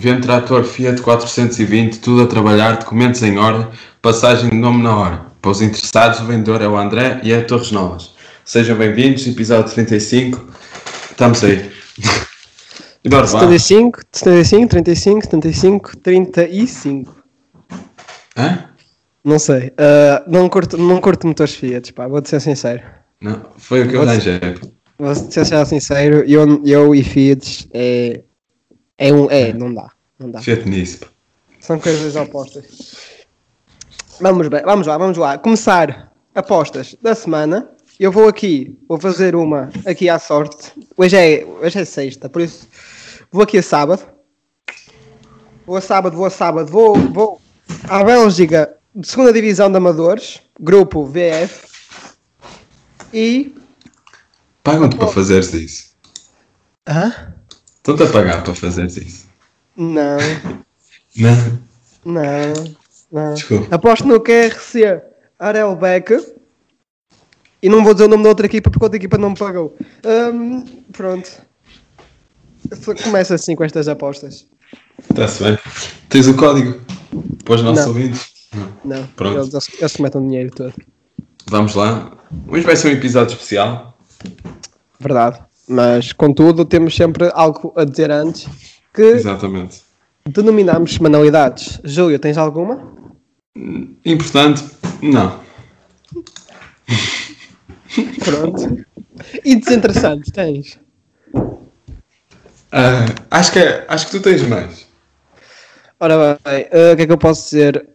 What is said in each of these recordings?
Vento trator Fiat 420, tudo a trabalhar, documentos em ordem, passagem de nome na hora. Para os interessados, o vendedor é o André e é a Torres Novas. Sejam bem-vindos, episódio 35. Estamos aí. E lá. 75, 75, 35, 75, 35. Hã? Não sei. Ah, não, curto, não curto motores Fiat, pá, vou-te ser sincero. Não, foi o que eu Você- arranjei. Vou-te ser sincero, eu, eu e Fiat é, é um. É, não dá. Não dá. Nisso. São coisas opostas. Vamos, bem, vamos lá, vamos lá. Começar apostas da semana. Eu vou aqui, vou fazer uma aqui à sorte. Hoje é, hoje é sexta, por isso vou aqui a sábado. Vou a sábado, vou a sábado, vou, vou à Bélgica, segunda divisão de amadores, grupo VF. E. Pagam-te para fazeres isso. Hã? Estão-te a pagar para fazeres isso. Não, Não, não, não. desculpa. Aposto no QRC Arelbeck. E não vou dizer o nome da outra equipa porque a outra equipa não me pagou. Hum, pronto. Começa assim com estas apostas. Está-se bem. Tens o código para os nossos Não. ouvintes? Não. Não, Pronto. eles, eles, metem dinheiro todo. Vamos lá. Hoje vai ser um episódio especial. Verdade. Mas, contudo, temos sempre algo a dizer antes que Exatamente. denominamos semanalidades. Júlio, tens alguma? Importante? Não. Pronto. E desinteressante, tens? Ah, acho, que é- acho que tu tens mais. Ora bem, eh, o que é que eu posso dizer?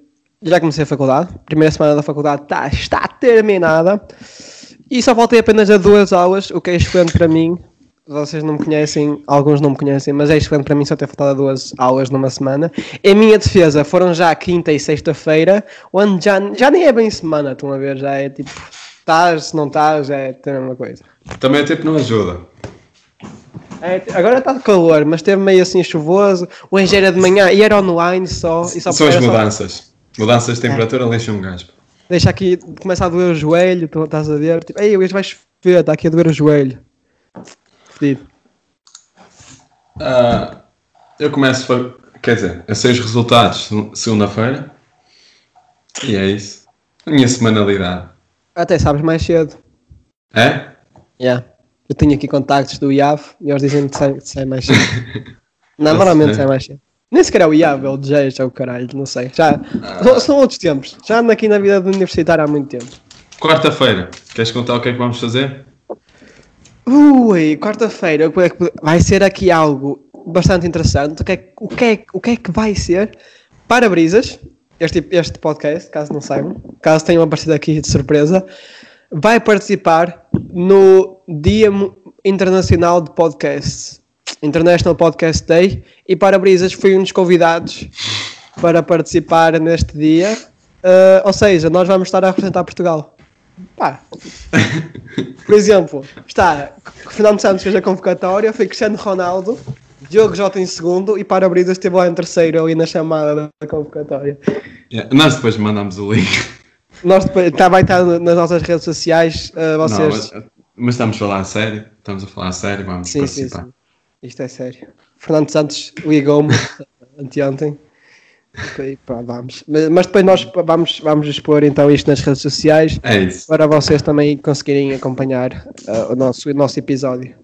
Já comecei a faculdade, primeira semana da faculdade tá, está terminada e só faltei apenas a duas aulas, o que é excelente para mim. Vocês não me conhecem, alguns não me conhecem, mas é excelente para mim só ter faltado a duas aulas numa semana. Em minha defesa, foram já quinta e sexta-feira, onde já, já nem é bem semana, estão a ver? Já é tipo, estás, se não estás, é a mesma coisa. Também o tempo não ajuda. É, agora está de calor, mas teve meio assim chuvoso, hoje era de manhã e era online só. E só São as era só- mudanças. Mudanças de temperatura lixam um gajo. Deixa aqui, começa a doer o joelho, tu estás a ver, tipo, ei, hoje vai chover, está aqui a doer o joelho. Fedido. Ah, eu começo, quer dizer, eu sei os resultados segunda-feira e é isso. A minha semanalidade. Até sabes mais cedo. É? Yeah. Eu tenho aqui contactos do IAV e eles dizem que sai, mais cedo. não, normalmente sai mais cedo. Nem sequer é o IAV, é o DJ, é o caralho, não sei. Já, são, são outros tempos. Já ando aqui na vida do universitário há muito tempo. Quarta-feira. Queres contar o que é que vamos fazer? Ui, quarta-feira é vai ser aqui algo bastante interessante. O que é, que- o que, é, o que, é que vai ser? Para-brisas, este, este podcast, caso não saibam, caso tenham aparecido aqui de surpresa, vai participar no Dia Internacional de Podcasts, International Podcast Day, e Para-brisas foi um dos convidados para participar neste dia. Ah, ou seja, nós vamos estar a representar Portugal. Pá, por exemplo, está Fernando Santos fez a convocatória, foi Cristiano Ronaldo, Diogo Jota em segundo e Para-Brisas esteve lá em terceiro ali na chamada da convocatória. Yeah, Nós depois mandamos o link. Nós depois, tá, vai estar nas nossas redes sociais, uh, Não, vocês. mas, mas estamos a falar a sério. Estamos a falar a sério. Vamos sim, sim, participar. sim. Isto é sério. Fernando Santos ligou-me anteontem. E pronto, vamos. Mas, mas depois nós vamos, vamos expor então isto nas redes sociais É para vocês também conseguirem acompanhar uh, o, nosso, o nosso episódio.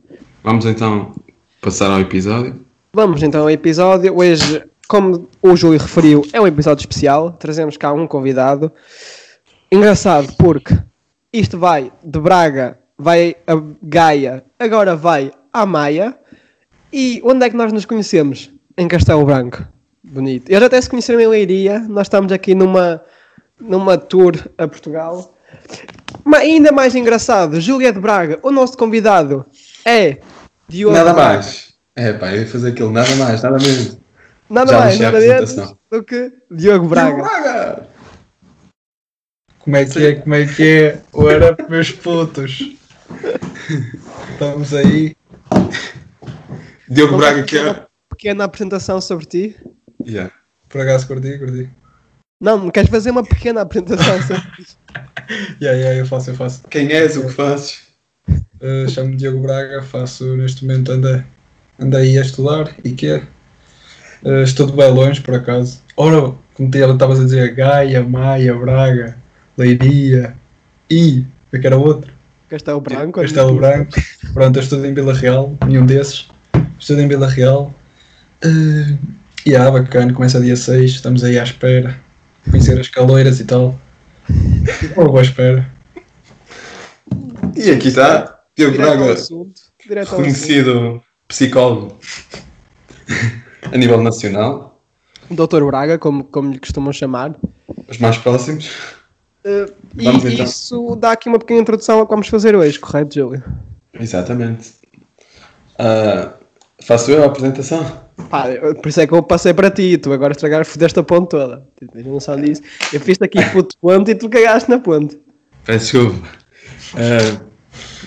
Vamos então passar ao episódio. Vamos então ao episódio. Hoje, como o Júlio referiu, é um episódio especial. Trazemos cá um convidado. Engraçado porque isto vai de Braga, vai a Gaia, agora vai à Maia. E onde é que nós nos conhecemos? Em Castelo Branco. Bonito. Eles até se conheceram em Leiria. Nós estamos aqui numa, numa tour a Portugal. Mas ainda mais engraçado, Júlia de Braga, o nosso convidado é Diogo Nada mais. É pá, eu ia fazer aquilo. Nada mais, nada menos. Nada Já mais, nada menos apresentação. do que Diogo Braga. Braga! Como é que é? Como é que é? Ora, meus putos. Estamos aí. Diogo Braga que é. Pequena apresentação sobre ti. Yeah. Por acaso curti, curti. Não, queres fazer uma pequena apresentação sobre ti? Yeah, yeah, eu faço, eu faço. Quem és, o que fazes? Uh, Chamo-me Diogo Braga, faço neste momento anda aí a estudar e que é? Uh, estudo bem longe, por acaso. Ora, como te estavas a dizer, Gaia, Maia, Braga, Leiria e. O que era outro? Castelo Branco. Castelo Branco. Pronto, eu estudo em Vila Real, nenhum desses. Estudo em Vila Real. Uh, e ah, bacana, começa dia 6, estamos aí à espera. Conhecer as caloiras e tal. Estou boa espera. E aqui está Diogo Braga, reconhecido psicólogo a nível nacional, Doutor Braga, como, como lhe costumam chamar. os mais próximos. Uh, e Vamos então. isso dá aqui uma pequena introdução ao que vamos fazer hoje, correto, Júlio? Exatamente. Ah, faço eu a apresentação? Pá, por isso é que eu passei para ti, tu agora estragaste, fodeste a ponte toda. Tens noção disso? Eu fiz-te aqui puto ponte e tu cagaste na ponte. Peço desculpa. Ah,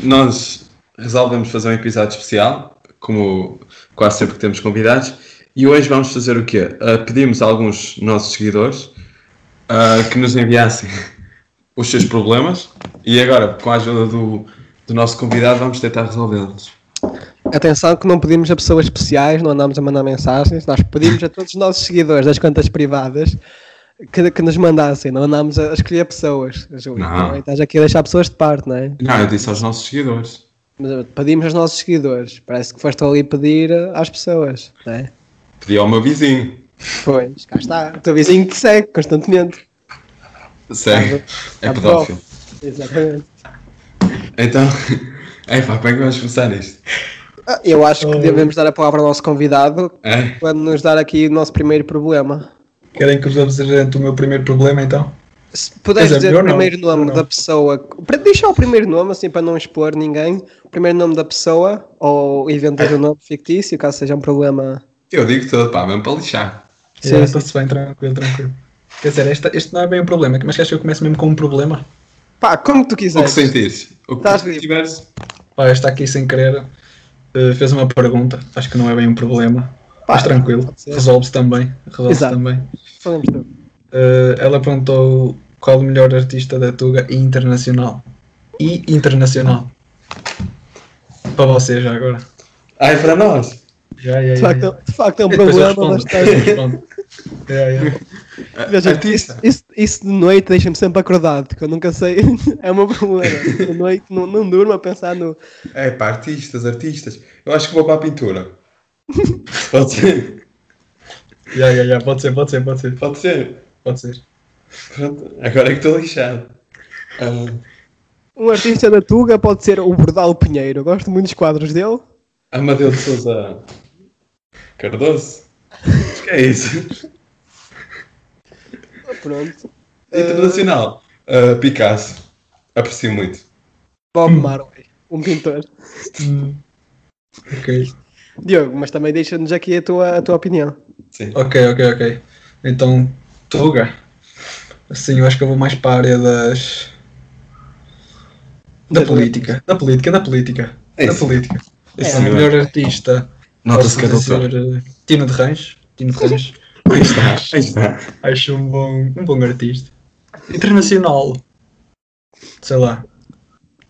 nós resolvemos fazer um episódio especial, como quase sempre que temos convidados, e hoje vamos fazer o quê? Ah, pedimos a alguns nossos seguidores ah, que nos enviassem os seus problemas e agora, com a ajuda do, do nosso convidado, vamos tentar resolvê-los. Atenção que não pedimos a pessoas especiais, não andamos a mandar mensagens, nós pedimos a todos os nossos seguidores das contas privadas que, que nos mandassem, não andamos a escolher pessoas. Júlio, Não. estás aqui a deixar pessoas de parte, não é? Não, eu disse aos nossos seguidores. Mas pedimos aos nossos seguidores, parece que foste ali pedir uh, às pessoas, não é? Pedi ao meu vizinho. Pois, cá está, o teu vizinho que segue constantemente. Sério, é Tá pedófilo. Exatamente. Então, é pá, como é que vamos começar isto? Eu acho que devemos dar a palavra ao nosso convidado É? para nos dar aqui o nosso primeiro problema. Querem que vos apresente o meu primeiro problema então? Se puderes dizer, dizer o melhor não, primeiro nome da pessoa, para deixar o primeiro nome, assim, para não expor ninguém, o primeiro nome da pessoa, ou inventar um nome fictício, caso seja um problema. Eu digo tudo, pá, mesmo para lixar. Sim, sim. Está-se bem, tranquilo, tranquilo. Quer dizer, este, este não é bem um problema, mas queres que eu comece mesmo com um problema? Pá, como tu O que quiseres. sentires. O que Estás tu tiveres. Pá, está aqui sem querer, eh, fez uma pergunta, acho que não é bem um problema, Pá, mas tranquilo, resolve-se também, resolve-se Exato. também. Eh, ela perguntou qual o melhor artista da Tuga e internacional. E internacional. Para vocês já agora. Ai, para nós. Já, já, De já, facto, já. de facto é um problema, mas está. Respondo. Já, já. Veja, Artista. isso, isso, isso de noite deixa-me sempre acordado, que eu nunca sei. é o meu problema. De noite não, não durmo a pensar no. É pá, artistas, artistas. Eu acho que vou para a pintura. Pode ser. Já, já, já, pode ser, pode ser, pode ser, Pode ser. pode ser. Pronto, agora é que estou lixado. Ah, Um artista da Tuga pode ser o Bordal Pinheiro. Eu gosto muito dos quadros dele. Amadeu de Souza Cardoso? Acho que é isso. Pronto. Internacional. Ah, Picasso. Aprecio muito. Bob Marley, um pintor. Hum. Ok, Diogo, mas também deixa-nos aqui a tua, a tua opinião. Sim. ok, ok, ok. Então, Tuga. Assim, eu acho que eu vou mais para a área das. Da política. Da política, da política. É Da política. É Assim, o melhor artista. Nota-se que é doutor. eh, Tino de Range. Tino de Range. Aí está, aí está. Acho um bom, um bom artista. Internacional. Sei lá.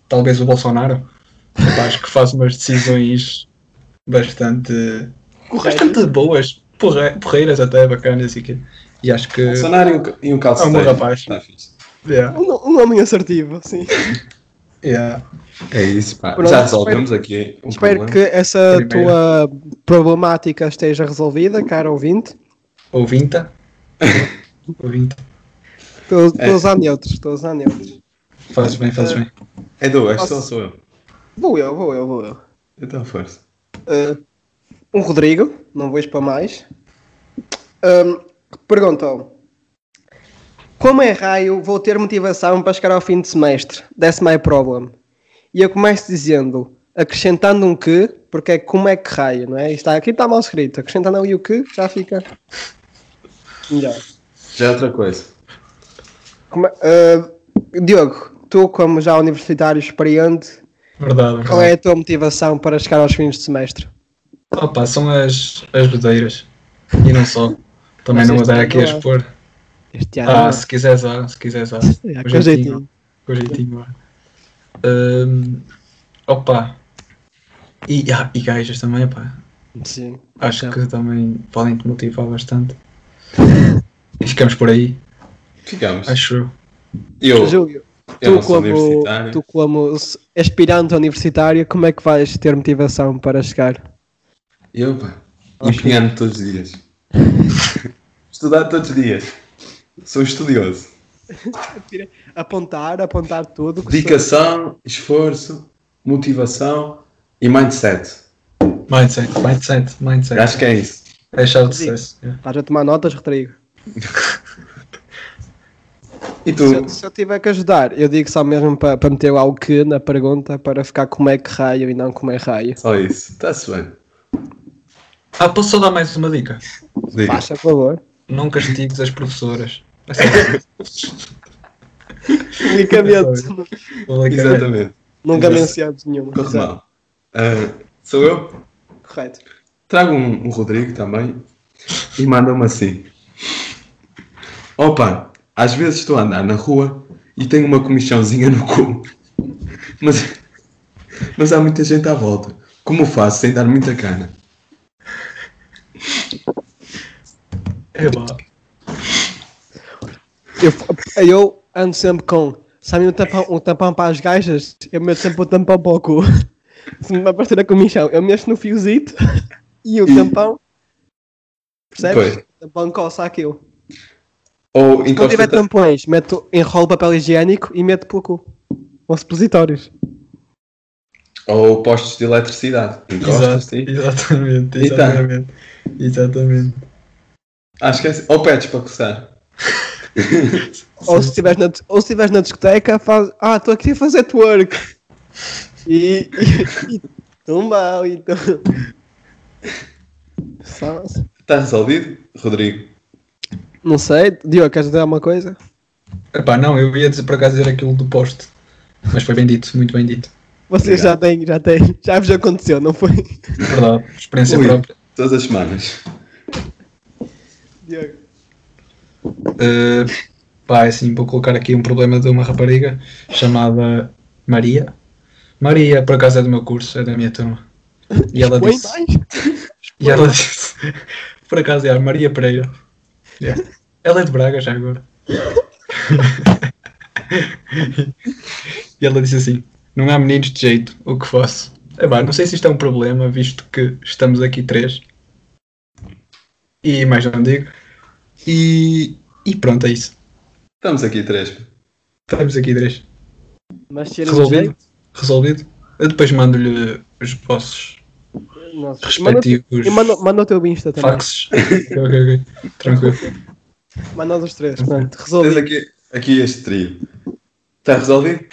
Talvez o Bolsonaro. Acho que faz umas decisões bastante. Bastante boas. Porre, porreiras até, bacanas e que. E acho que. Bolsonaro e um, e um calceteiro. É um bom rapaz. Yeah, Um, um homem assertivo, sim. yeah. É isso, pá. Pronto, Já resolvemos aqui um Espero problema. que essa Primeiro. tua problemática esteja resolvida, caro ouvinte. Ouvinta. Ouvinta. Estou É. a usar neutros, estou a usar neutros. Fazes bem, fazes bem. Edu, és Posso- só sou eu. Vou eu, vou eu, vou eu. Então, força. Uh, um Rodrigo, não vou expor mais, um, perguntou: Como é raio vou ter motivação para chegar ao fim de semestre? That's my problem. E eu começo dizendo, acrescentando um que, porque é como é que raio, não é? Isto Está, aqui está mal escrito, acrescentando ali o que, já fica melhor. Já é outra coisa. Como uh, Diogo, tu, como já universitário experiente, Verdade. qual é a tua motivação para chegar aos fins de semestre? Opa, são as, as bodeiras. E não só. Também Mas não vou dar aqui a expor. Este ano. Ah, se quiseres, ah, se quiseres, ah. É, Com jeitinho. Com jeitinho, ah. Hum, opa. E, ah, e gajas também, pá. Sim. Acho Então. que também podem te motivar bastante. E ficamos por aí, Ficamos. acho eu. Júlio, eu tu como, tu como aspirante universitário, como é que vais ter motivação para chegar? Eu, pá, empenhando todos os dias. Estudar todos os dias. Sou estudioso. Apontar, apontar tudo. Dedicação, esforço, motivação e mindset. Mindset, mindset, mindset. Acho que é isso. É chave de sucesso. yeah. Estás a tomar notas, Rodrigo? E Se, tu? eu- se eu tiver que ajudar, eu digo só mesmo para, para meter lá o que na pergunta para ficar como é que raio e não como é raio. Só isso. Está-se bem. Ah, posso só dar mais uma dica? Diga. Faz, por favor. Não castigues as professoras. Isso. Exatamente. Nunca Exato. mencionamos nenhuma. Corre. Ah, sou eu? Correto. Trago um, um Rodrigo também e manda-me assim. Opa, às vezes estou a andar na rua e tenho uma comichãozinha no cu. Mas, mas há muita gente à volta. Como faço sem dar muita cana? É vá. Eu, eu ando sempre com. Sabe o tampão, o tampão para as gajas? Eu meto sempre o tampão para o cu. Se me aparecer a comichão, eu mexo no fiozito e o tampão. Percebes? Pois. O tampão coça aquilo. Ou Se não tiver tampões, meto, enrolo papel higiênico e meto pelo cu. Ou supositórios. ou postos de eletricidade. Exato, sim. exatamente, tá. exatamente. Acho que é assim. Ou pedes para coçar. Ou se estiveres na, ou se estiveres na discoteca, faz. Ah, estou aqui a fazer twerk. E. e, e tumba e tum- Só- Está resolvido, Rodrigo? Não sei, Diogo, queres dizer alguma coisa? Epá, não, eu ia dizer por acaso dizer aquilo do poste. Mas foi bem dito, muito bem dito. Vocês já têm, já têm, já vos aconteceu, não foi? Verdade, experiência Ui. própria. Todas as semanas. Diogo. Uh, pá, é assim, vou colocar aqui um problema de uma rapariga chamada Maria. Maria, por acaso, é do meu curso, é da minha turma. E ela disse. E ela disse. Por acaso, é a Maria Pereira. Yeah. Ela é de Braga já agora. e ela disse assim: Não há meninos de jeito, o que faço? É pá, não sei se isto é um problema, visto que estamos aqui três. E mais não digo. E, e pronto, é isso. Estamos aqui três. Estamos aqui três. Mas Resolvido? Resolvido? Eu depois mando-lhe os vossos Nossa. respectivos Manda, e o teu Insta também. faxes. ok, ok, ok. Tranquilo. Manda os três, pronto. Tens Resolvido. aqui, aqui este trio. Está resolvido?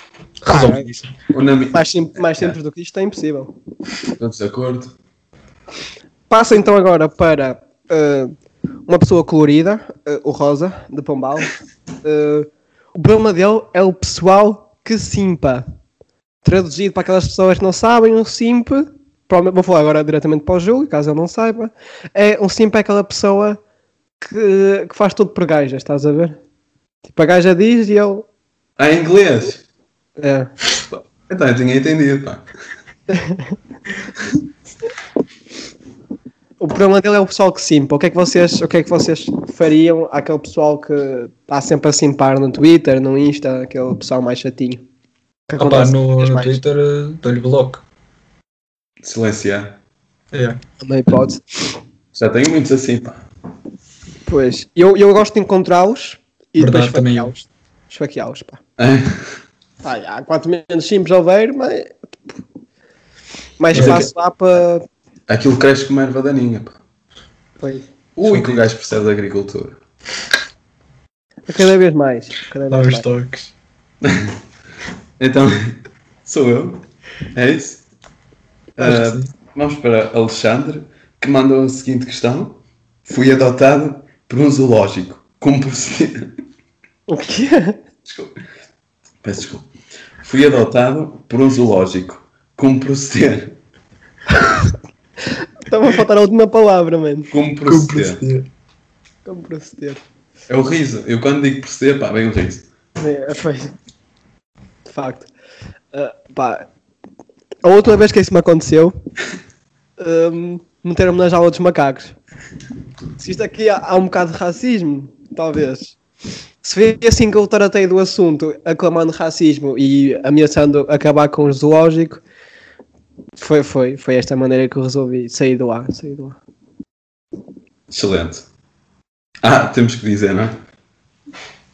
Resolvidíssimo. Unami- Mais, sim- mais simples do que isto é impossível. Todos de acordo? Passa então agora para eh, uma pessoa colorida, eh, o Rosa, de Pombal. Eh, o problema dele é o pessoal que simpa. Traduzido para aquelas pessoas que não sabem, um simp, vou falar agora diretamente para o Júlio, caso ele não saiba, é um simp é aquela pessoa que, que faz tudo por gajas, estás a ver? Tipo, a gaja diz e ele. Ah, em inglês? É. Então eu tinha entendido, pá. O problema dele é o pessoal que simpa. O que é que vocês, o que é que vocês fariam àquele pessoal que está sempre a simpar no Twitter, no Insta, aquele pessoal mais chatinho? Que Opa, no, no. Twitter eh, dou-lhe bloco. Silenciar. É. É uma hipótese. Já tenho muitos assim, pá. Pois, eu, eu gosto de encontrá-los e Verdade, depois também esfaqueá-los. Esfaqueá-los, pá. É. Pá, já, quanto menos simples houver, mas... mais é fácil lá para... Aquilo cresce como erva daninha, pá. Pois. Ui, que o gajo percebe de agricultura. Cada vez mais. Cada Dá vez os mais. toques. Então, sou eu. É isso? Sim. vamos para Alexandre, que mandou a seguinte questão. Fui adotado por um zoológico. Como proceder? O quê? Desculpa. Peço desculpa. Fui adotado por um zoológico. Como proceder? Estava a faltar a última palavra, mano. Como Como proceder? proceder? Como proceder? É o riso. Eu quando digo proceder, pá, vem o riso. É, foi. De facto. Ah, pá, a última vez que isso me aconteceu, hum, meteram-me na jaula dos macacos. Se isto aqui há, há um bocado de racismo, talvez. Se vê assim que eu tratei do assunto, aclamando racismo e ameaçando acabar com o zoológico, foi, foi, foi esta maneira que eu resolvi sair do ar. Sair do ar. Excelente. Ah, temos que dizer, não é?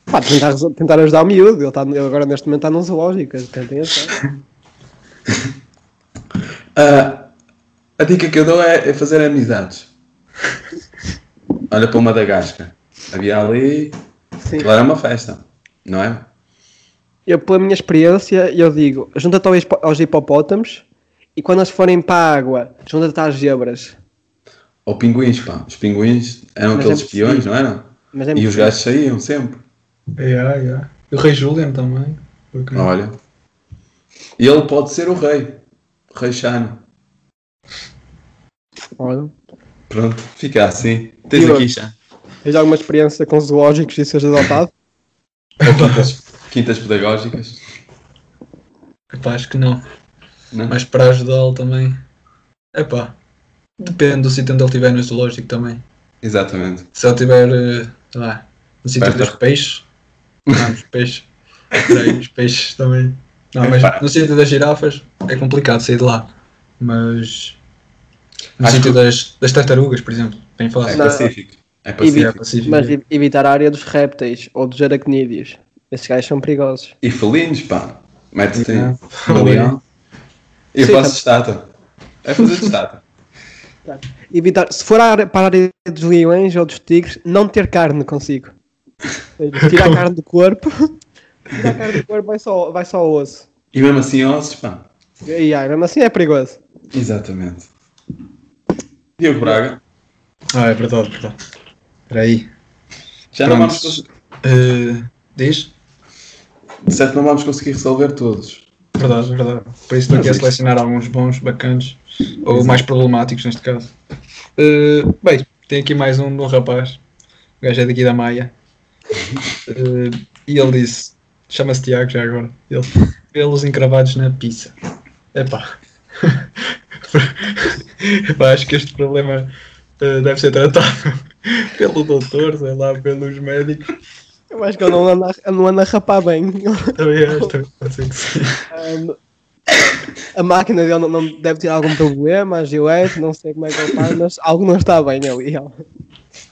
Pá, tentar, tentar ajudar o miúdo, ele, tá, ele agora neste momento está num zoológico, tentem. Ah, a dica que eu dou é, é fazer amizades. Olha para o Madagascar. Havia ali. Sim. Aquilo era uma festa, não é? Eu, pela minha experiência, eu digo, junta-te aos hipopótamos e quando eles forem para a água, junta-te às zebras. Ou pinguins, pá. Os pinguins eram Mas aqueles é espiões, possível. não eram? Mas é E os gajos saíam sempre. Yeah, yeah. E o Rei Julian também. Porque? Olha. E ele pode ser o rei. O rei Chano. Olha. Pronto, fica assim. Tens E aqui já. Tens alguma experiência com zoológicos e seres adotado? Ou quintas, quintas pedagógicas. Acho que não. Não? Mas para ajudá-lo também. Epá. Depende do sítio onde ele estiver no zoológico também. Exatamente. Se ele estiver, eh, sei lá, no sítio Perto dos peixes. Não, dos peixes. Os peixes também. Não, mas Epá. no sítio das girafas é complicado sair de lá. Mas. No Acho sítio que- das, das tartarugas, por exemplo. Bem É fácil. Não. pacífico. É E É pacífico. pacífico. Mas e- evitar a área dos répteis ou dos aracnídeos. Esses gajos são perigosos. E felinos, pá. Mete-te no leão. E eu Sim, faço tá. estátua. É fazer de estátua. Evitar, se for para a área dos leões ou dos tigres, não ter carne consigo. Ou seja, Tira a carne do corpo. Tira a carne do corpo, vai só, vai só o osso. E mesmo assim ossos, pá. E aí, mesmo assim é perigoso. Exatamente. Diogo Braga. Ah, é verdade, verdade. Espera aí. Já não Pronto. vamos, cons- Eh, diz? de certo não vamos conseguir resolver todos. Verdade, verdade. Por isso estou aqui a selecionar alguns bons, bacanas, ou mais problemáticos neste caso. Eh, bem, tem aqui mais um de um rapaz, o gajo é daqui da Maia, Eh, e ele disse, chama-se Tiago já agora, ele, pelos encravados na pizza. Epá. Epá, acho que este problema eh, deve ser tratado pelo doutor, sei lá, pelos médicos. Eu acho que ele não anda, a- não anda a rapar bem. Também acho, também pode ser que sim. Um, a máquina dele não, não deve ter algum problema, a gilete, não sei como é que ele faz, mas algo não está bem ali.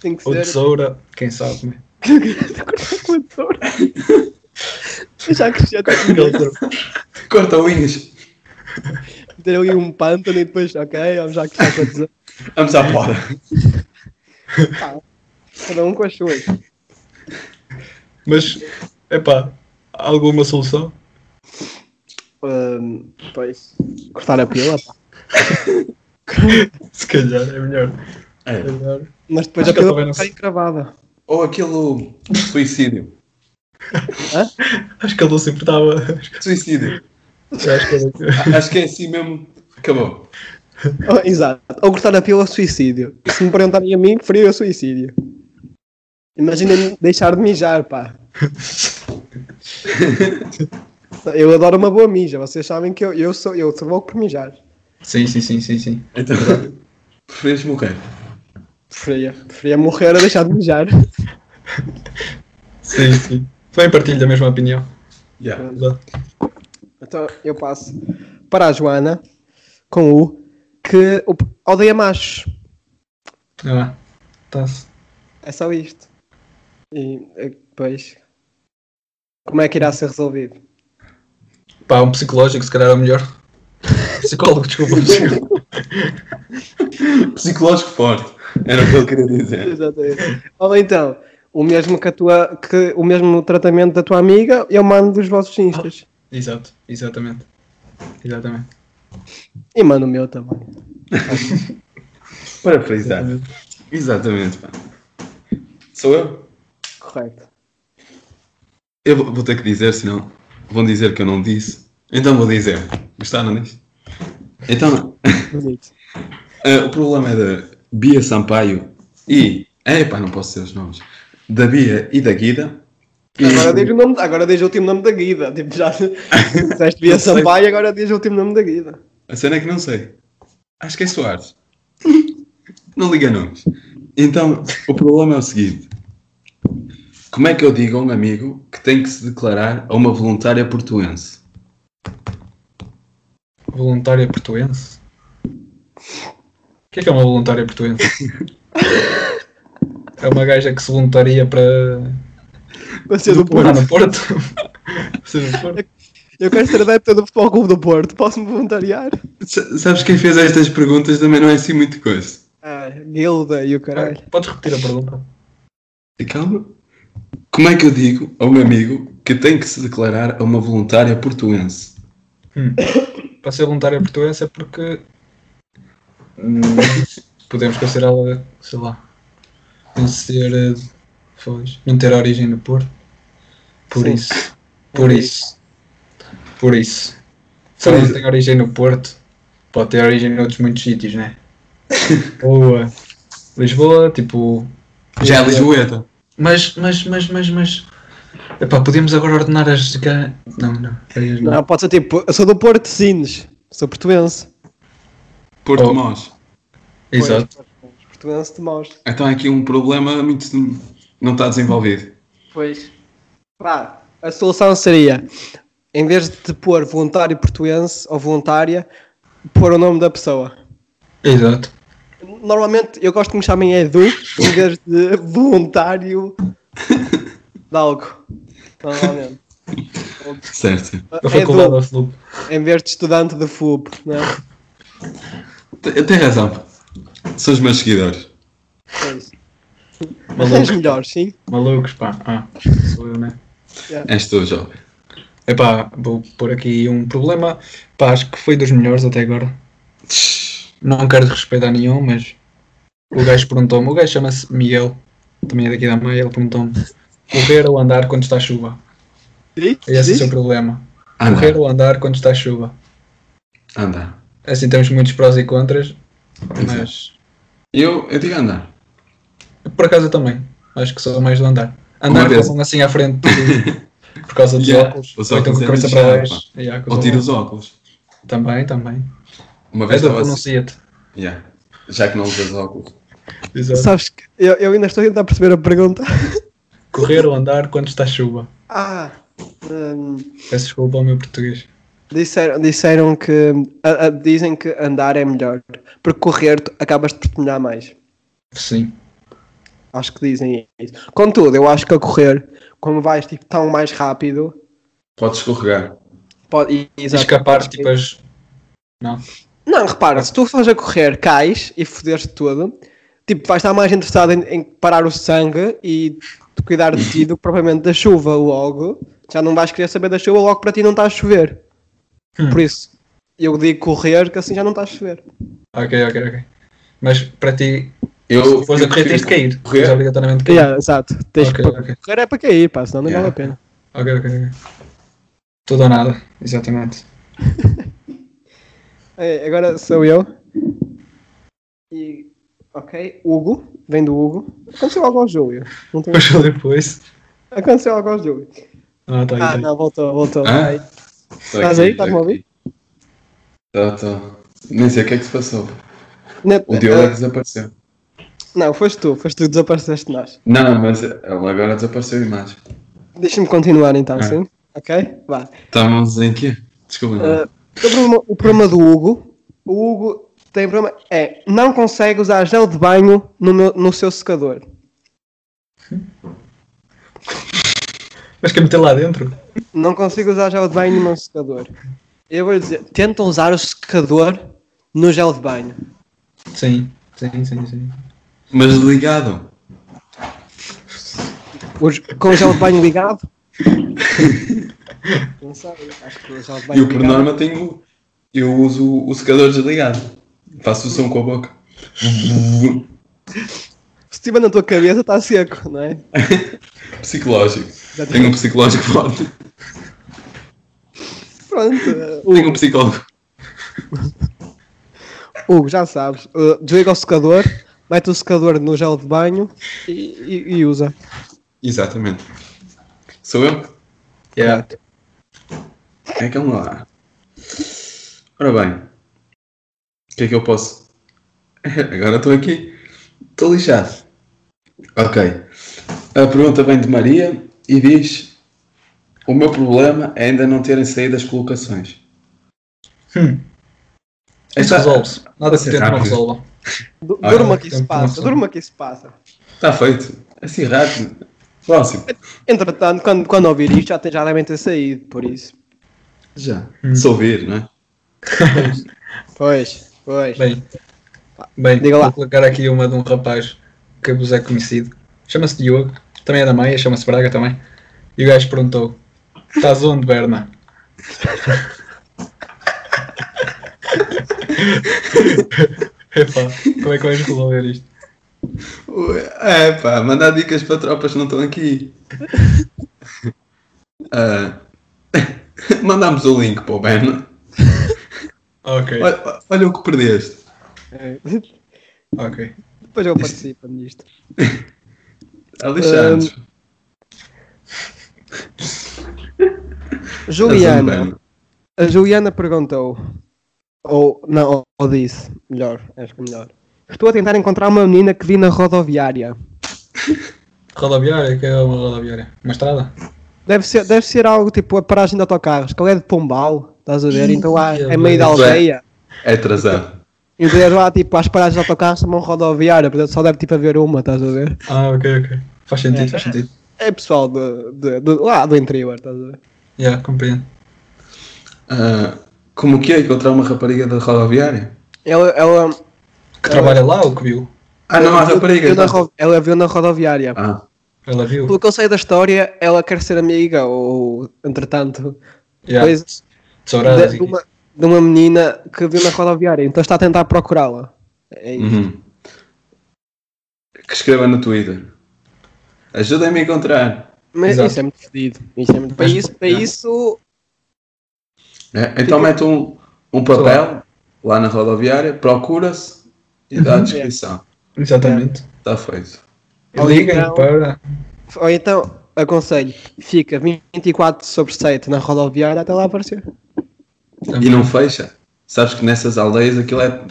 Tem que Ou ser. tesoura, quem sabe, né? Cortar com a tesoura. Já cresceu até Corta unhas. ter ali um pântano e depois, ok, vamos já crescer com a tesoura. Vamos à poda. Pá, Cada um com as suas. Mas, epá, há alguma solução? Um, pois, cortar a pila, pá. Se calhar é melhor. É. É melhor. Mas depois Acho a pila sei. encravada. Ou aquele suicídio. Acho que ele não se importava. Suicídio. Acho que é assim mesmo. Acabou. Oh, exato. Ou cortar a pila, suicídio. Se me perguntarem a mim, preferia suicídio. Imaginem deixar de mijar, pá. Eu adoro uma boa mija. Vocês sabem que eu, eu sou eu sou louco por mijar. Sim, sim, sim, sim, sim. Então, preferes morrer? Preferia, preferia morrer a deixar de mijar. Sim, sim. Também partilho da mesma opinião. Yeah. Então eu passo para a Joana com o que o- odeia machos. Ah, tá-se. É só isto. E depois. Como é que irá ser resolvido? Pá, um psicológico se calhar é o melhor. Psicólogo, desculpa. Psicológico forte. Era o que ele queria dizer. Exatamente. Ou então, o mesmo que a tua, que o mesmo tratamento da tua amiga, eu mando dos vossos instas. Exato, exatamente. Exatamente. E mando o meu também. Para frisar. Exatamente, pá. Sou eu? Correto. Eu vou vou ter que dizer, senão vão dizer que eu não disse. Então vou dizer. Gostaram disto? Então, eh, o problema é da Bia Sampaio e. É, pá, não posso dizer os nomes. Da Bia e da Guida. E- Agora diz o nome, agora diz o último nome da Guida. Tipo, já disseste sei. Sampaio, agora diz o último nome da Guida. A cena é que não sei. Acho que é Soares. Não liga nomes. Então, o problema é o seguinte. Como é que eu digo a um amigo que tem que se declarar a uma voluntária portuense? Voluntária portuense? O que é que é uma voluntária portuense? é uma gaja que se voluntaria para. Vai ser do morar Porto. no Porto? Ser do Porto? Eu quero ser adepto do Futebol Clube do Porto. Posso-me voluntariar? Sa- Sabes quem fez estas perguntas também não é assim muito coisa. Ah, Guilda e o caralho. Podes repetir a pergunta? Calma. Como é que eu digo a um amigo que tem que se declarar a uma voluntária portuense? Hum. Para ser voluntária portuense é porque hum, podemos considerá-la, sei lá, não ser, eh, pois, não ter origem no Porto. Por Sim. isso, por isso, por isso. Se ela não tem origem no Porto, pode ter origem em outros muitos sítios, né? Boa. Lisboa, tipo. Já é Lisboeta. Mas, mas, mas, mas, mas. Epá, podemos agora ordenar as. Não, não. as não. Não, pode ser tipo, eu sou do Porto Sines. Sou portuense. Porto Oh. Mós. Exato. Pois, Portuense de Mós. Então há aqui um problema muito. não está desenvolvido. Pois. Pá, a solução seria, em vez de pôr voluntário portuense ou voluntária, pôr o nome da pessoa. Exato. Normalmente eu gosto que me chamem Edu em vez de voluntário de algo. Normalmente. Certo. A faculdade Edu, ao Flup. em vez de estudante de FUP, não é? Tem razão. São os meus seguidores. Pois. Mas Malucos. és melhor, sim? Malucos, pá. Ah, sou eu, né? És tu, jovem. Epá, vou pôr aqui um problema. Pá, acho que foi dos melhores até agora. Não quero desrespeitar nenhum, mas o gajo perguntou-me. O gajo chama-se Miguel, também é daqui da Maia. Ele perguntou-me: correr ou andar quando está chuva? Sim? Esse é o seu problema. Correr Anda. ou andar quando está chuva? Anda. Assim temos muitos prós e contras, mas Eu, eu digo andar. por acaso eu também. Acho que sou mais do andar. Andar mão assim à frente por causa dos Yeah, óculos. os ou então é cabeça para baixo. Yeah, Ou os tiro os óculos. Também, também. Uma É vez do estava assim. Yeah. Já que não usas óculos. Exato. Sabes que eu, eu ainda estou a tentar perceber a pergunta. Correr ou andar quando está chuva? Ah, hum, Peço desculpa ao meu português. disseram, disseram que a- a- dizem que andar é melhor, porque correr tu acabas de te molhar mais. Sim. Acho que dizem isso. Contudo, eu acho que a correr, como vais tipo, tão mais rápido, Podes escorregar. pode exato, escapar, tipo, as... Não. Não, repara, se tu fores a correr, cais e foderes tudo, tipo, vais estar mais interessado em, em parar o sangue e de cuidar de ti do que propriamente da chuva logo. Já não vais querer saber da chuva logo para ti não está a chover. Hum. Por isso, eu digo correr que assim já não está a chover. Ok, ok, ok. Mas para ti, Eu, se fores a correr, tens de cair. correr. Tens obrigatoriamente cair. Yeah, exato. Tens Ok, que para ok. correr é para cair, pá, senão não Yeah. vale a pena. Ok, ok, ok. Tudo ou nada, exatamente. É, agora sou eu. E. Ok, Hugo, vem do Hugo. Aconteceu algo ao Júlio. Não tem... Depois depois. Aconteceu algo ao Júlio. Ah, tá aí, Ah, tá aí. não, voltou, voltou. Ah? Aí. Estou Estás aí? Estás-me a ouvir? Estou, estou. Nem sei o que é que se passou. Ne- O Diogo é ah, que desapareceu. Não, foste tu, foste tu que desapareceste de nós. Não, mas ele agora desapareceu a imagem. Deixa-me continuar então, Ah. sim? Ok? Vá. Estávamos em quê? Desculpa. Ah, o, problema, o problema do Hugo, o Hugo tem problema, é, não consegue usar gel de banho no, meu- no seu secador. Mas quer meter lá dentro? Não consigo usar gel de banho no meu secador. Eu vou dizer, tenta usar o secador no gel de banho. Sim, sim, sim, sim. Mas ligado. Os- com o gel de banho ligado? Não sei, acho que de banho Eu, por ligado- norma, tenho. Eu uso o secador desligado. Faço o som com a boca. Se estiver na tua cabeça, está seco, não é? Psicológico. Tenho um psicológico forte. Pronto, uh, Tenho um psicólogo. Hugo, já sabes. uh, desliga o secador, mete o secador no gel de banho e, e- e usa. Exatamente. Sou eu? Yeah. É que lá. Ora bem. O que é que eu posso. Agora estou aqui. Estou lixado. Ok. A pergunta vem de Maria e diz: O meu problema é ainda não terem saído as colocações. Hum. Isso Esta- resolve-se. Nada é tente não resolva. Du- Durma é, que isso passa, durma que isso passa. Está feito. Assim rápido. Próximo. Entretanto, quando, quando ouvir isto, já, te- já devem ter saído, por isso. Já. Hum. Se ouvir, não é? Pois, pois. Bem, bem Diga vou lá. colocar aqui uma de um rapaz que vos é conhecido. Chama-se Diogo, também é da Maia, chama-se Braga também. E o gajo perguntou: Estás onde, Berna? Epá, como é que vais resolver isto? É pá, mandar dicas para tropas que não estão aqui. Ah, Mandámos o link para o Ben. Ok, Olha, olha o que perdeste. É. ok. Depois eu participo nisto. Alexandre. Juliana. A Juliana perguntou, ou não, ou disse, melhor, acho que é melhor. Estou a tentar encontrar uma menina que vi na rodoviária. Rodoviária, que é uma rodoviária? Uma estrada? Deve ser, deve ser algo tipo a paragem de autocarros, que ele é de Pombal, estás a ver? Então lá é meio da aldeia. É atrasado. Então é lá tipo as paragens de autocarros chamam rodoviária, portanto só deve tipo haver uma, estás a ver? Ah, ok, ok. Faz sentido, faz sentido. É pessoal de, de, de- lá do interior, estás a ver? Já, compreendo. Ah, como que é encontrar uma rapariga da rodoviária? Ela, ela, Que trabalha lá ou que viu? Ah, não viu- rapariga. viu ela viu na rodoviária. Ah, Ela viu? Pelo que eu sei da história, ela quer ser amiga, ou entretanto, Já, coisas de, e- de uma, de uma menina que viu na rodoviária, então está a tentar procurá-la. É isso. uhum. Que escreva no Twitter. Ajudem-me a encontrar. Mas Exato. isso é muito fedido. Isso é muito... Para isso, para isso É, então mete um, um papel lá na rodoviária, procura-se e dá a descrição. Exatamente. Está feito. Ou Liguem então- para. Ou então, aconselho, fica 24 sobre 7 na rodoviária até lá aparecer. E não fecha. Sabes que nessas aldeias aquilo é,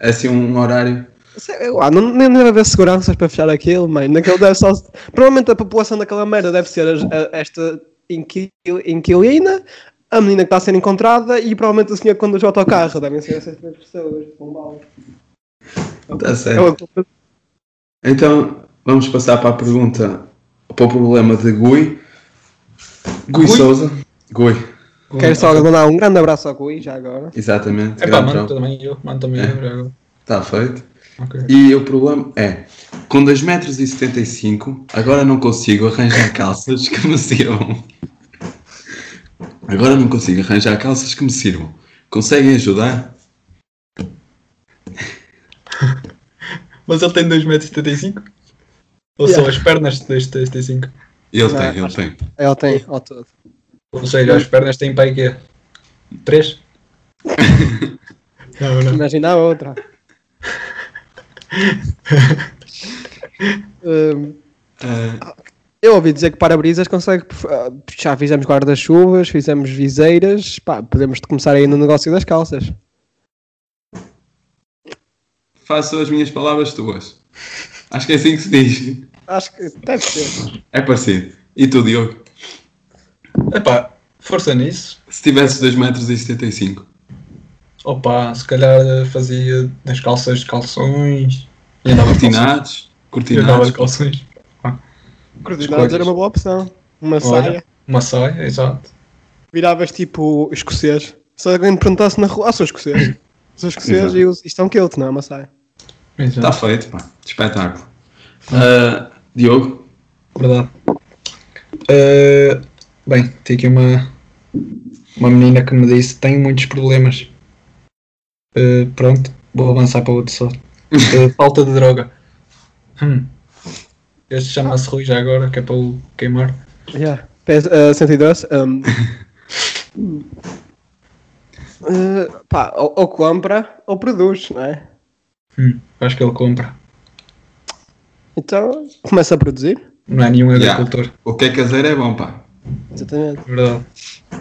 é assim um horário. Sei lá, não, nem deve haver seguranças para fechar aquilo, mãe. Naquele deve só. Provavelmente a população daquela merda deve ser as- a- esta inquil- inquilina, a menina que está a ser encontrada e provavelmente o senhor que conduz o autocarro. Devem ser essas três pessoas. São É certo. Então vamos passar para a pergunta, para o problema de Gui. Gui, Gui? Souza. Gui, Quero só mandar um grande abraço ao Cui, já agora. exatamente. É pá, tropa. também eu. Mano, também É. eu. Está feito. Ok. E o problema é, com 2,75m, agora não consigo arranjar calças que me sirvam. Agora não consigo arranjar calças que me sirvam. Conseguem ajudar? Mas ele tem 2,75m? Ou Yeah. são as pernas de 2,75m? Ele Não, tem, ele acho- tem. Ela tem, ao todo. Ou seja, as pernas têm para aí quê? 3? não, não. Imagina a outra. Hum, Ah, eu ouvi dizer que para-brisas consegue. ah, Já fizemos guarda-chuvas, fizemos viseiras. Pá, podemos começar aí no negócio das calças. Faço as minhas palavras tuas. Acho que é assim que se diz. Acho que deve ser. É parecido. E tu, Diogo? Epá, força nisso. Se tivesses 2,75m. Opa, se calhar eh, fazia das calças de calções. E andava de calções. Cortinados? E andava de Cortinados? calções. Coordenados era uma boa opção. Uma Olha. saia. Uma saia, exato. Viravas tipo escocês. Se alguém me perguntasse na rua, ah, sou escocês. Sou escocês Exato. e uso- isto é um kilt, não é uma saia. Está feito, pá. Espetáculo. Ah, Diogo? Verdade. Eh, bem, tem aqui uma, uma menina que me disse: Tenho muitos problemas. Eh, pronto, vou avançar para outro só. Falta de droga. Hum. Este chama-se Rui já agora, que é para o queimar. Yeah. Pes, uh, 112. Um, uh, pá, ou, ou compra ou produz, não é? Hum, acho que ele compra. Então começa a produzir. Não é nenhum Yeah. agricultor. O que é caseiro é bom, pá. Exatamente. Verdade.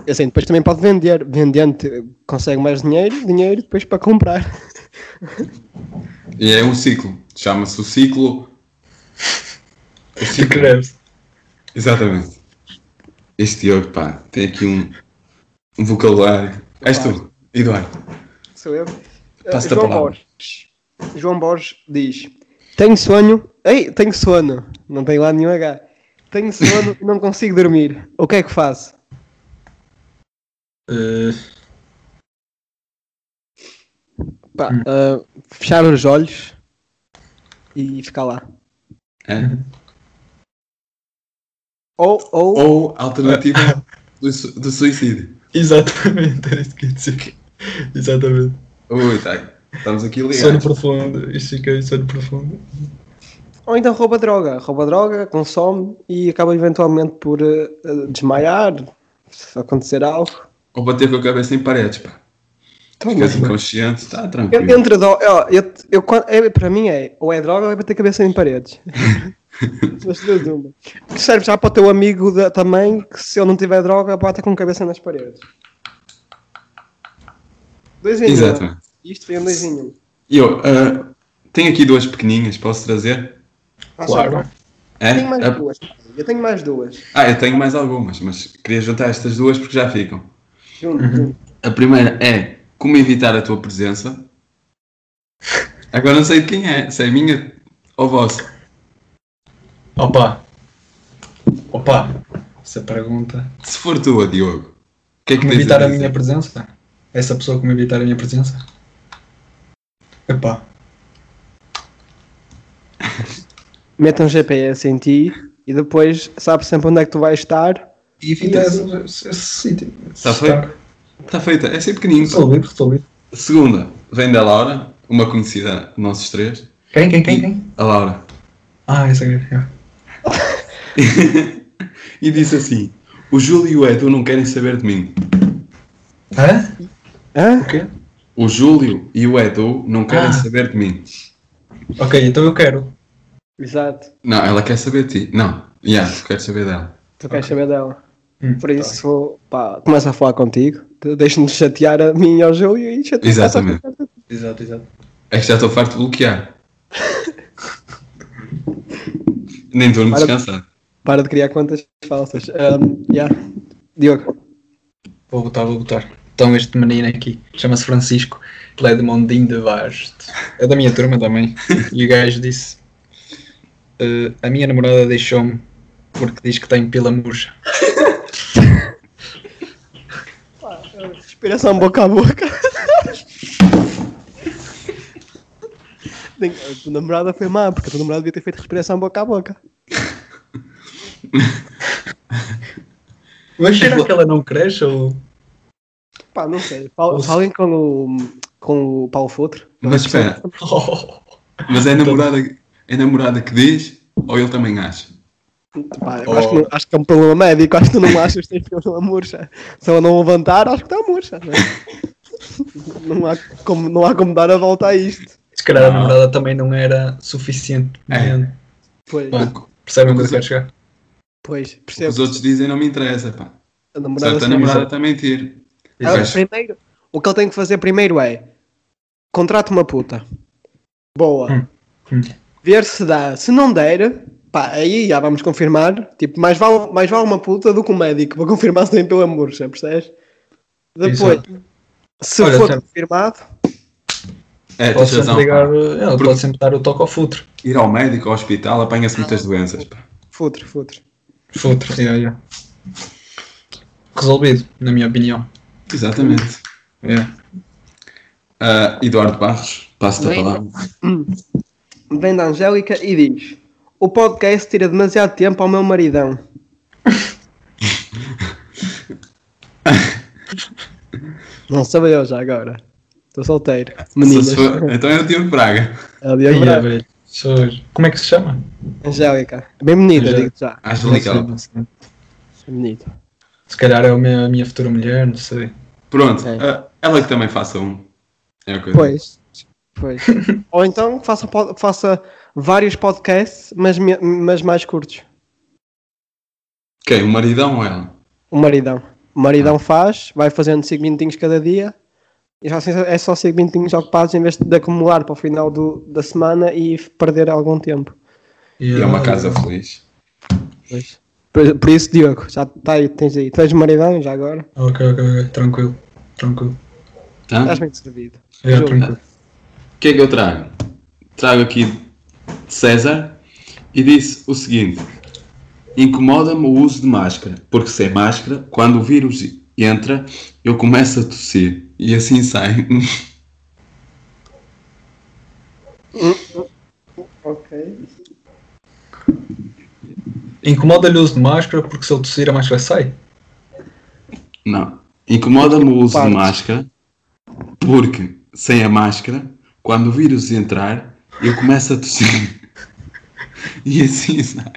E assim, depois também pode vender. Vendendo consegue mais dinheiro, dinheiro depois para comprar. E é um ciclo. Chama-se o ciclo. O ciclo. Exatamente. Este Diogo, pá, tem aqui um, um vocabulário. És tu, Eduardo. Sou eu. Passa-te a João palavra. Borges. João Borges diz: Tenho sonho. Ei, tenho sono. Não tem lá nenhum H. Tenho sono e não consigo dormir. O que é que faço? Eh, Pá, Hum. ah, fechar os olhos e ficar lá. É? Ou, ou, Ou alternativa do, su- do suicídio. exatamente, era isso que eu ia dizer. Exatamente. Ui, tá. Estamos aqui Sono ligados. profundo. Isto fica sono profundo. ou então rouba droga. Rouba droga, consome e acaba eventualmente por ah, desmaiar, se acontecer algo. Ou bater com a cabeça em paredes, pá. Então, Ficas inconsciente, está Eu- tranquilo. Entre do... eu, eu, eu, quando- é, para mim é ou é droga ou é bater cabeça em paredes. Mas duas uma. Que serve já para o teu amigo da- também que se ele não tiver droga bate com cabeça nas paredes. Dois em. Exatamente. Isto foi um um. E eu, ah, tenho aqui duas pequeninhas, posso trazer? Ah, Claro. É? Eu tenho mais A- duas. Eu tenho mais duas. Ah, eu tenho mais algumas, mas queria juntar estas duas porque já ficam. Junto, junto. A primeira é como evitar a tua presença. Agora não sei de quem é, se é minha ou vossa. Opa! Opa! Essa pergunta. Se for tua, Diogo, o que é que Como evitar a dizer? minha presença? Essa pessoa como evitar a minha presença? Epá. Mete um GPS em ti e depois sabe sempre onde é que tu vais estar. E evitar esse esse sítio. Tá feito? Está feita, é assim pequenino. Resolvido, resolvido. Segunda, vem da Laura, uma conhecida de nossos três. Quem, quem, quem, quem? A Laura. Ah, essa é. é. e disse assim: O Júlio e o Edu não querem saber de mim. Hã? Hã? O quê? O Júlio e o Edu não querem Ah. saber de mim. Ok, então eu quero. Exato. Não, ela quer saber de ti. Não, yeah, tu queres saber dela. Tu queres saber dela. Hum, Por isso, pá, começa a falar contigo. Deixa-me chatear a mim e ao Júlio e chatear Exatamente. Exato, exato. É que já estou farto de bloquear. Nem Para- descansado. Para de criar contas falsas. Um, yeah. Diogo. Vou botar, vou botar. Então este menino aqui chama-se Francisco, ele é de Mondim de Basto. É da minha turma também. E o gajo disse: "Eh, A minha namorada deixou-me porque diz que tenho pila murcha. Respiração boca a boca. A tua namorada foi má, porque a tua namorada devia ter feito respiração boca a boca. Mas será que ela não cresce ou. Pá, não sei. Fal- Falem com o, com o Paulo Futre. Mas espera, Oh, mas é a namorada, é a namorada que diz ou ele também acha? Pá, eu acho, que, acho que é um problema médico. Acho que tu não achas que tens pila murcha. Se ela não levantar, acho que está murcha. Não, é? não, há como, não há como dar a volta a isto. Se calhar a namorada também não era suficiente. É. Pois, Bom, O que- Percebem onde eu quero chegar? pois percebo. os outros dizem não me interessa, pá. A namorada Certo, a namorada está a mentir. Ah, primeiro, o que ele tem que fazer primeiro é contrata uma puta. Boa. Hum, hum. Ver se dá. Se não der, pá, aí já vamos confirmar. Tipo, mais vale, mais vale uma puta do que um médico para confirmar se tem pela murcha, percebes? Depois, Exato. se Olha, for sempre- confirmado, É, Pode tens razão. sempre ligar. Ela Porque- pode sempre dar o toque ao futre. Ir ao médico, ao hospital, apanha-se muitas doenças, pá. futre, futre. Futre, yeah, yeah. Resolvido, na minha opinião. Exatamente. Yeah. Ah, Eduardo Barros, passo-te a Bem. palavra. Vem da Angélica e diz: O podcast tira demasiado tempo ao meu maridão. Não sou eu já agora. Estou solteiro. Meninas. For- Então é o Diogo Braga. É o Diogo Braga. velho. Pessoas- Como é que se chama? Angélica. Bem bonita, Angélica. digo-te já. Angelical. Não sei, não sei. Bem bonita. Se calhar é a minha, a minha futura mulher, não sei. Pronto, É. ah, ela que também faça um. É o que eu digo. Pois. Pois. Ou então faça, faça vários podcasts, mas, mas mais curtos. Quem? O maridão ou ela? O maridão. O maridão faz, vai fazendo 5 minutinhos cada dia E já assim é só ser 20 minutos ocupados em vez de acumular para o final do, da semana e perder algum tempo. E é uma casa feliz. Pois. Por, por isso, Diogo, já tá aí, tens aí. Tu és maridão já agora? Ok, ok, ok. Tranquilo. Tranquilo. Tá? Estás bem servido. É, Jogo. tranquilo. O que é que eu trago? Trago aqui de César e disse o seguinte: Incomoda-me o uso de máscara, porque sem máscara, quando o vírus entra, eu começo a tossir e assim sai. Ok. Incomoda-lhe o uso de máscara porque se ele tossir a máscara sai? Não. Incomoda-me o uso de máscara, porque sem a máscara, quando o vírus entrar, eu começo a tossir e assim sai.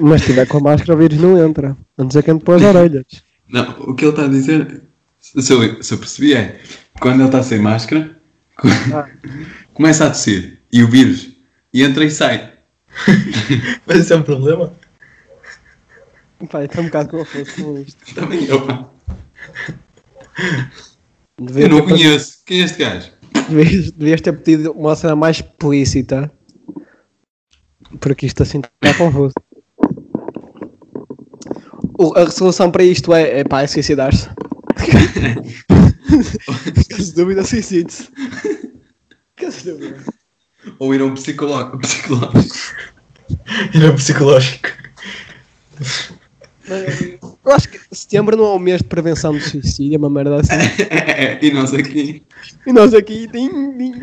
Mas se tiver com a máscara, o vírus não entra. A não ser que entre pelas orelhas. Não, o que ele está a dizer, se eu, se eu percebi, é quando ele está sem máscara, Ah. começa a tossir e o vírus entra e sai. Mas isso é um problema? Pai, estou um bocado confuso com isto. Também eu, pá. Devia Eu não ter conheço. Quem é este gajo? Devias, devias ter pedido uma cena mais explícita. Porque isto assim está confuso. O- a resolução para isto é, é pá, é suicidar-se. Caso de dúvida, suicide-se. Caso de dúvida. Ou ir a um psicólogo. psicológico. Ir ao psicológico. Eu acho que setembro não é o mês de prevenção de suicídio, é uma merda assim. e nós aqui. E nós aqui, ding, ding.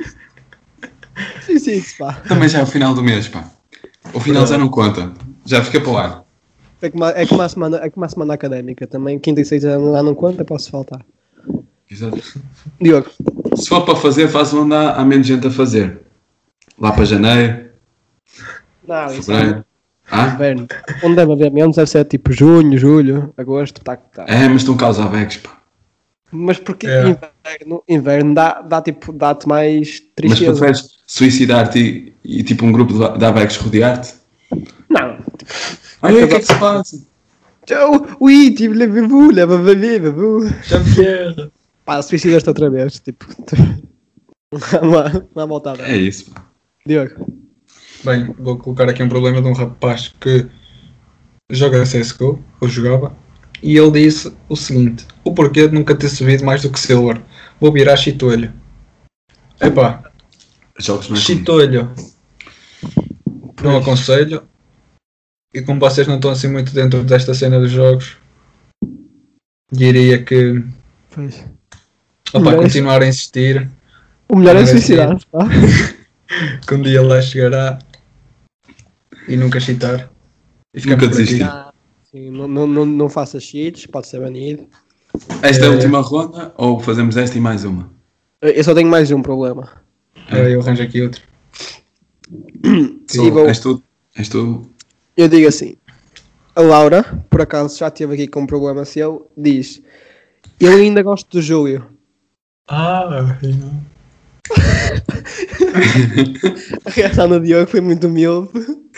Suicide-se, pá. Também já é o final do mês, pá. O final já não conta. Já fica para lá. É como, a, é, como a semana, é como a semana académica também. Quinta e sexta lá não conta, posso faltar. Exato. Diogo, Se for para fazer, faz onde há, há menos gente a fazer. Lá para janeiro, não, isso é fevereiro. Ah? inverno. Onde deve haver menos deve ser tipo junho, julho, agosto, tá, tá. É, mas estão cá os avex, pá. Mas porque É. inverno, inverno dá, dá tipo, dá-te mais Mas tristeza. preferes suicidar-te e, e tipo um grupo de, de avex rodear-te? Não. Olha, o que é que se passa? Tchau, ui, tipo, leva-vu, leva-vu, leva-vu. Jean-Pierre. Pá, suicidas-te outra vez, tipo. Não há, não há volta a dar. É isso, pá. Diogo, Bem, vou colocar aqui um problema de um rapaz que joga CSGO, ou jogava, e ele disse o seguinte: o porquê de nunca ter subido mais do que Silver? Vou virar chitolho. Epá, Jogos não é comigo. chitolho. Não aconselho. E como vocês não estão assim muito dentro desta cena dos jogos, diria que pois. opá, Mas- continuar a insistir, O melhor é Parece suicidar-se, pá. que um dia lá chegará e nunca chitar. E Nunca desistir. Ah, sim, não, não, não, não faças cheats, pode ser banido. Esta é a É. última ronda ou fazemos esta e mais uma? Eu só tenho mais um problema. É, eu arranjo aqui outro. Sou- E vou- És tu? És tu? Eu digo assim: a Laura, por acaso já esteve aqui com um problema seu, diz: Eu ainda gosto do Júlio. Ah, não. A reação do Diogo foi muito humilde.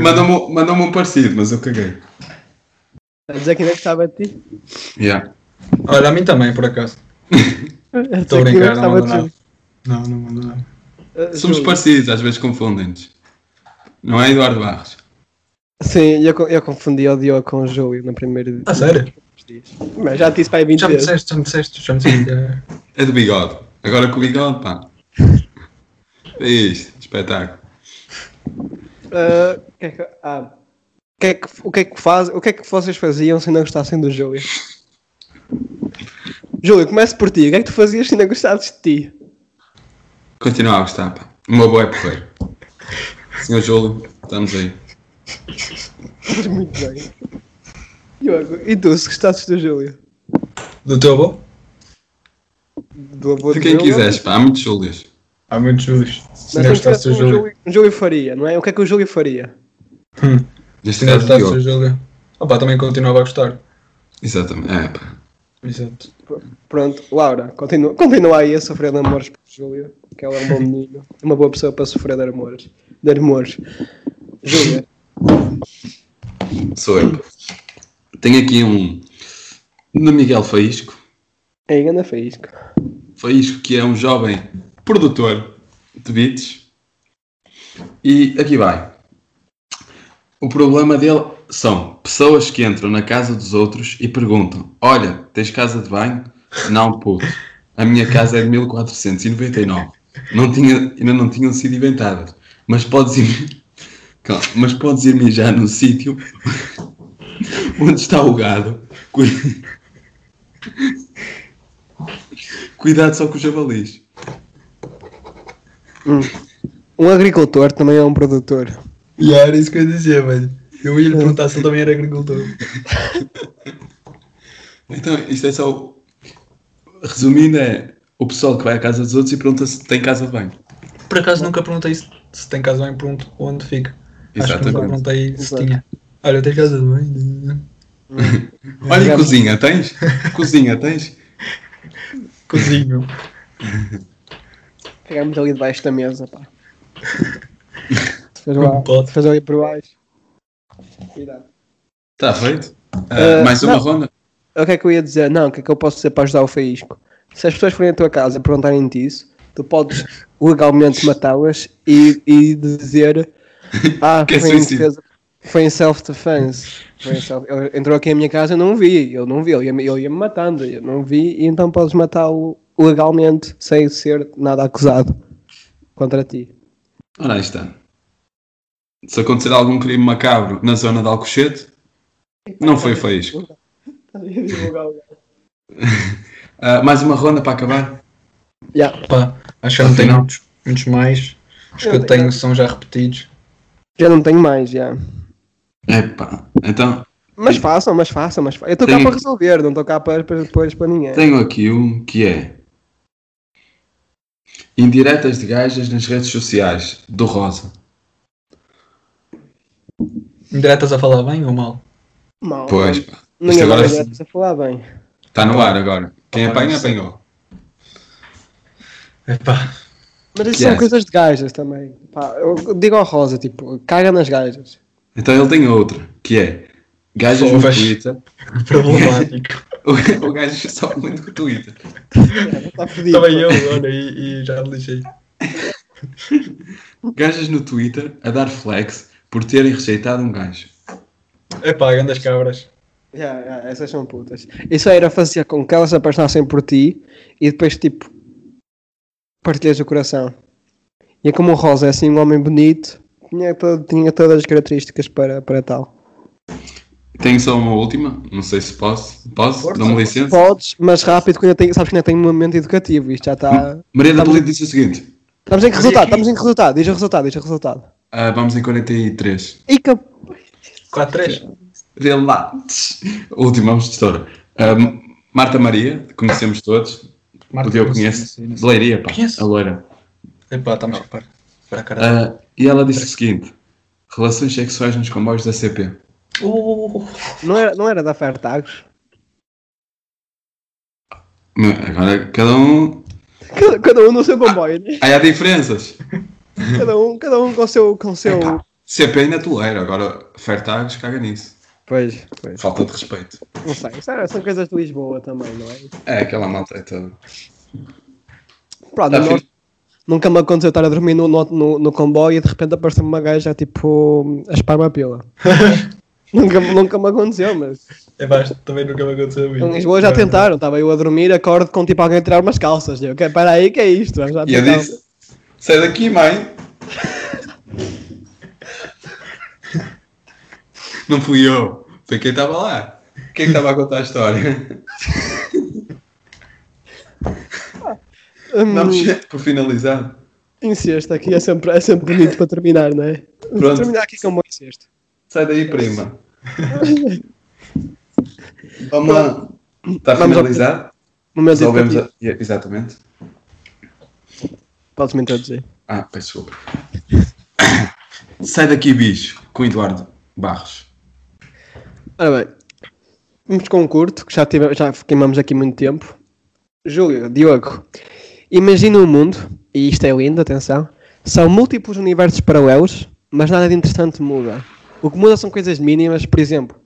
Mandou-me mandou um parecido, mas eu caguei. A dizer que ainda gostava de ti. Yeah. Olha, a mim também, por acaso. Estou a brincar, não mando nada. Não, não mando nada. Uh, Somos Júlio. parecidos, às vezes confundem-nos. Não é Eduardo Barros? Sim, eu, eu confundi o Diogo com o Júlio no primeiro Ah, sério? Mas já te disse para aí 20 Já me vezes. disseste, já me disseste, já me disseste. É do bigode. Agora com o bigode, pá. É isto, espetáculo. Uh, o que é que- ah, o que é que, o que é que faz, o que é que vocês faziam se não gostassem do Júlio? Júlio, começo por ti. O que é que tu fazias se não gostasses de ti? Continua a gostar, pá. O meu boa é porreiro. Senhor Júlio, estamos aí. Muito bem. Diogo, e tu, se gostasses do Júlio? Do teu avô? Do avô De do quem Júlio? quiseres, pá. Há muitos Júlios. Há muitos Júlios. Se Mas não se gostasse do um Júlio. Júlio, um Júlio faria, não é? O que é que o Júlio faria? Hum, Se não gostasse do Diogo. Júlio. Opa, também continuava a gostar. Exatamente. É, pá. Exato. Pronto, Laura, continua, continua aí a sofrer de amores por Júlio, que ela é um bom menino, uma boa pessoa para sofrer de amores. De amores. Júlia, Sou eu. Tenho aqui um, de Miguel Faísco. É ainda faísco. Faísco, que é um jovem produtor de beats. E aqui vai. O problema dele são pessoas que entram na casa dos outros e perguntam: Olha, tens casa de banho? Não, puto. A minha casa é de 1499. Não tinha, ainda não tinham sido inventadas. Mas podes ir, mas podes ir mijar no sítio onde está o gado. Cu- Cuidado só com os javalis. Um agricultor também é um produtor. E era isso que eu ia dizer, velho. Eu ia lhe perguntar se ele também era agricultor. Então, isto é só. Resumindo, é o pessoal que vai à casa dos outros e pergunta se tem casa de banho. Por acaso nunca perguntei se, se tem casa bem, pergunto onde fica. Acho que nunca Exatamente. perguntei se Exato. tinha. Olha, tens casa de banho? Olha, e Digamos- cozinha, tens? cozinha, tens? Cozinho. Pegamos ali debaixo da mesa, pá. Fez lá, Não pode. fez ali por baixo. Cuidado. Está feito? Ah, Ah, mais uma não. ronda? O que é que eu ia dizer? Não, o que é que eu posso dizer para ajudar o Faísco? Se as pessoas forem à tua casa e perguntarem-te isso, tu podes legalmente matá-las e, e dizer Ah, Que é foi em suicídio. defesa. Foi em self-defense. Foi em self- Ele entrou aqui à minha casa e eu não vi. Eu não vi. Ele ia-me ele ia-me matando. Eu não vi. E então podes matá-lo legalmente sem ser nada acusado contra ti. Ora, aí está. Se acontecer algum crime macabro na zona de Alcochete, não foi faísco. Ah, mais uma ronda para acabar? Yeah. Pá, acho que não tenho muitos, muitos mais. Os que Eu tenho. tenho são já repetidos. Já não tenho mais, já. Epá, então Mas façam, mas façam, mas façam. Eu estou cá para resolver, não estou cá para depois para ninguém. tenho aqui um que é Indiretas de gajas nas redes sociais, do Rosa. Indiretas a falar bem ou mal? Mal. Pois, pá. Ninguém Isto agora vai a falar bem. está no ar agora. Quem apanha, apanhou. Epá, Mas isso Yes. são coisas de gajas também. Pá, eu digo ao Rosa, tipo, caga nas gajas. Então ele tem outra, que é Gajas no. Twitter. problemático. O, o gajo só muito com o Twitter. Está fodido. Também eu, olha, e, e já me lixei. Gajas no Twitter a dar flex por terem rejeitado um gajo. Epá, grandes cabras. Já, já, essas são putas. Isso era fazer com que elas se apaixonassem por ti e depois, tipo, partilhas o coração. E é como o Rosa é assim um homem bonito, tinha, todo- tinha todas as características para, para tal. Tenho só uma última, não sei se posso. Posso? Dá-me licença? Podes, mas rápido, que tem, sabes que ainda tem um momento educativo. Isto já está. Maria da Polito disse o seguinte: Estamos em que resultado? Estamos em que resultado? Diz o resultado, diz o resultado. ah, vamos em 43. E que. 4-3. Relates. Último, vamos de história. Ah, Marta Maria, conhecemos todos. o Diogo conhece. De Leiria, pá. Conheço. A loira. Epá, estamos a par. Para caralho. Ah, e ela disse o seguinte: relações sexuais nos comboios da CP. Uh, Não era, não era da Fairtags? Agora, cada um. Cada, cada um no seu comboio, né? Aí há diferenças. Cada um, cada um com o seu. Com seu... Epá, CP ainda tolera, agora Fairtags caga nisso. Pois, pois. Falta de respeito. Não sei. Era- são coisas de Lisboa também, não é? É, aquela malta é toda. Pronto, Tá nós-. Nunca me aconteceu estar a dormir no, no, no, no comboio e de repente apareceu uma gaja tipo a espar uma pila. nunca, nunca me aconteceu, mas epá, isto também nunca me aconteceu. em Lisboa já tentaram. Estava eu a dormir, acordo com tipo alguém a tirar umas calças. Eu, "Ok, espera aí, que é isto? Lá E eu tentar." disse: sai daqui, mãe. Não fui eu, foi quem estava lá. Quem é que estava a contar a história? Hum, Vamos por finalizar. Incesto aqui é sempre, é sempre bonito para terminar, não é? Pronto. Terminar aqui com um bom incesto. Sai daí, prima. Vamos lá. Está Vamos ao-? Momento a... Exatamente. Podes me introduzir. Ah, peço desculpa. Sai daqui, bicho, com Eduardo Barros. Ora bem, vamos com um curto, que já, tive, já queimamos aqui muito tempo. Júlio, Diogo, imagina um mundo, e isto é lindo, atenção, são múltiplos universos paralelos, mas nada de interessante muda. O que muda são coisas mínimas, por exemplo,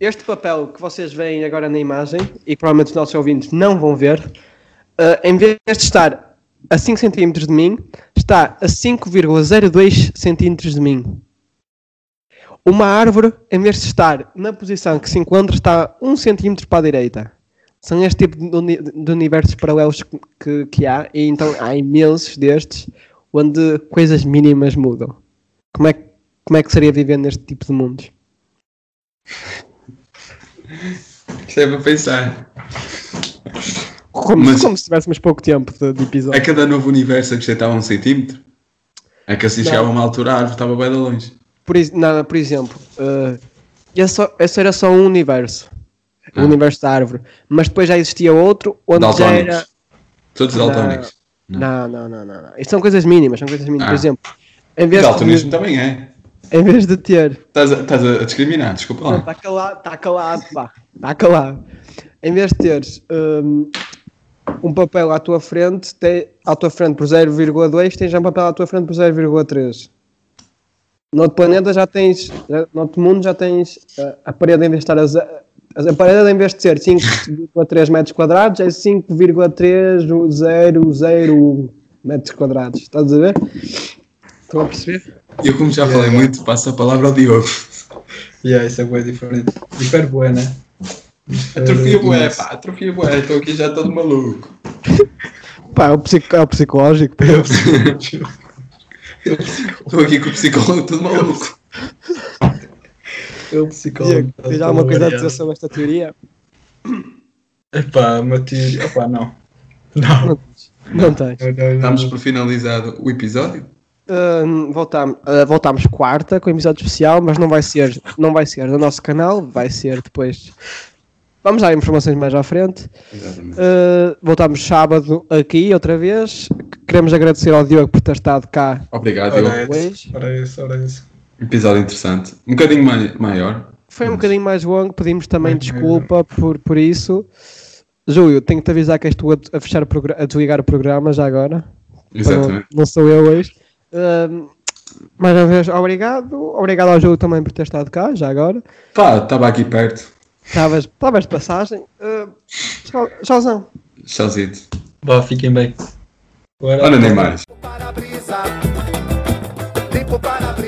este papel que vocês veem agora na imagem e que provavelmente os nossos ouvintes não vão ver, uh, em vez de estar a 5 cm de mim, está a 5,02 cm de mim. Uma árvore, em vez de estar na posição que se encontra, está 1 cm para a direita. São este tipo de, uni de universos paralelos que, que, que há, e então há imensos destes onde coisas mínimas mudam. Como é, como é que seria viver neste tipo de mundos? Isto é para pensar. Como, Mas- como se tivéssemos pouco tempo de, de A episódio. cada novo universo acrescentava um centímetro? É que assim chegava a uma altura, a árvore estava bem de longe. Por, não, por exemplo, uh, esse, só- esse era só um universo. O Ah. universo da árvore. Mas depois já existia outro onde já Daltónicos. era. Todos Não. daltónicos. Não, não, não, não. não. Isto são coisas mínimas, são coisas mínimas. Ah. Por exemplo, em vez, daltonismo de, também é. em vez de ter Estás a, estás a discriminar, desculpa Não, lá. está calado, está calado, pá. Está calado. Em vez de teres um, um papel à tua frente, te, à tua frente por 0,2, tens já um papel à tua frente por 0,3. No outro planeta já tens, já- no outro mundo já tens uh, a parede em vez de estar a, a parede em vez de ser 5,3 metros quadrados, é 5,3001 metros quadrados. Estás a ver? Estão a perceber? Eu, como já falei muito, passo a palavra ao Diogo. Yeah, isso é bem diferente. Difere bué, né? Atrofia bué, Imenso. pá, atrofia bué. Estou aqui já todo maluco. Pá, é o, psico- é o psicológico. pá. Estou aqui com o psicólogo todo maluco. Eu psicólogo. Diego, tens alguma coisa a dizer sobre esta teoria? Epá, uma teoria. Epá, não. Não. Não tens. Não, não, Damos não. por finalizado o episódio. Hum, voltamos, uh, voltamos quarta com episódio especial, mas não vai ser, não vai ser no nosso canal, vai ser depois. Vamos dar informações mais à frente. Uh, voltamos sábado aqui outra vez. Queremos agradecer ao Diogo por ter estado cá. Obrigado, Ora Diogo. esse, ora esse, ora esse. Episódio interessante. Um bocadinho mai maior. Foi um bocadinho mais longo, pedimos também desculpa por, por isso. Júlio, tenho que te avisar que estou a, fechar a desligar o programa já agora. Exatamente. Não, não, sou eu hoje. Mais uma vez, obrigado. Obrigado ao Júlio também por ter estado cá, já agora. Pá, estava aqui perto. Estavas de passagem. Uh, tchauzão. Tchauzito. Bom, fiquem bem. Olha nem mais. Para brisa, tempo para brisa.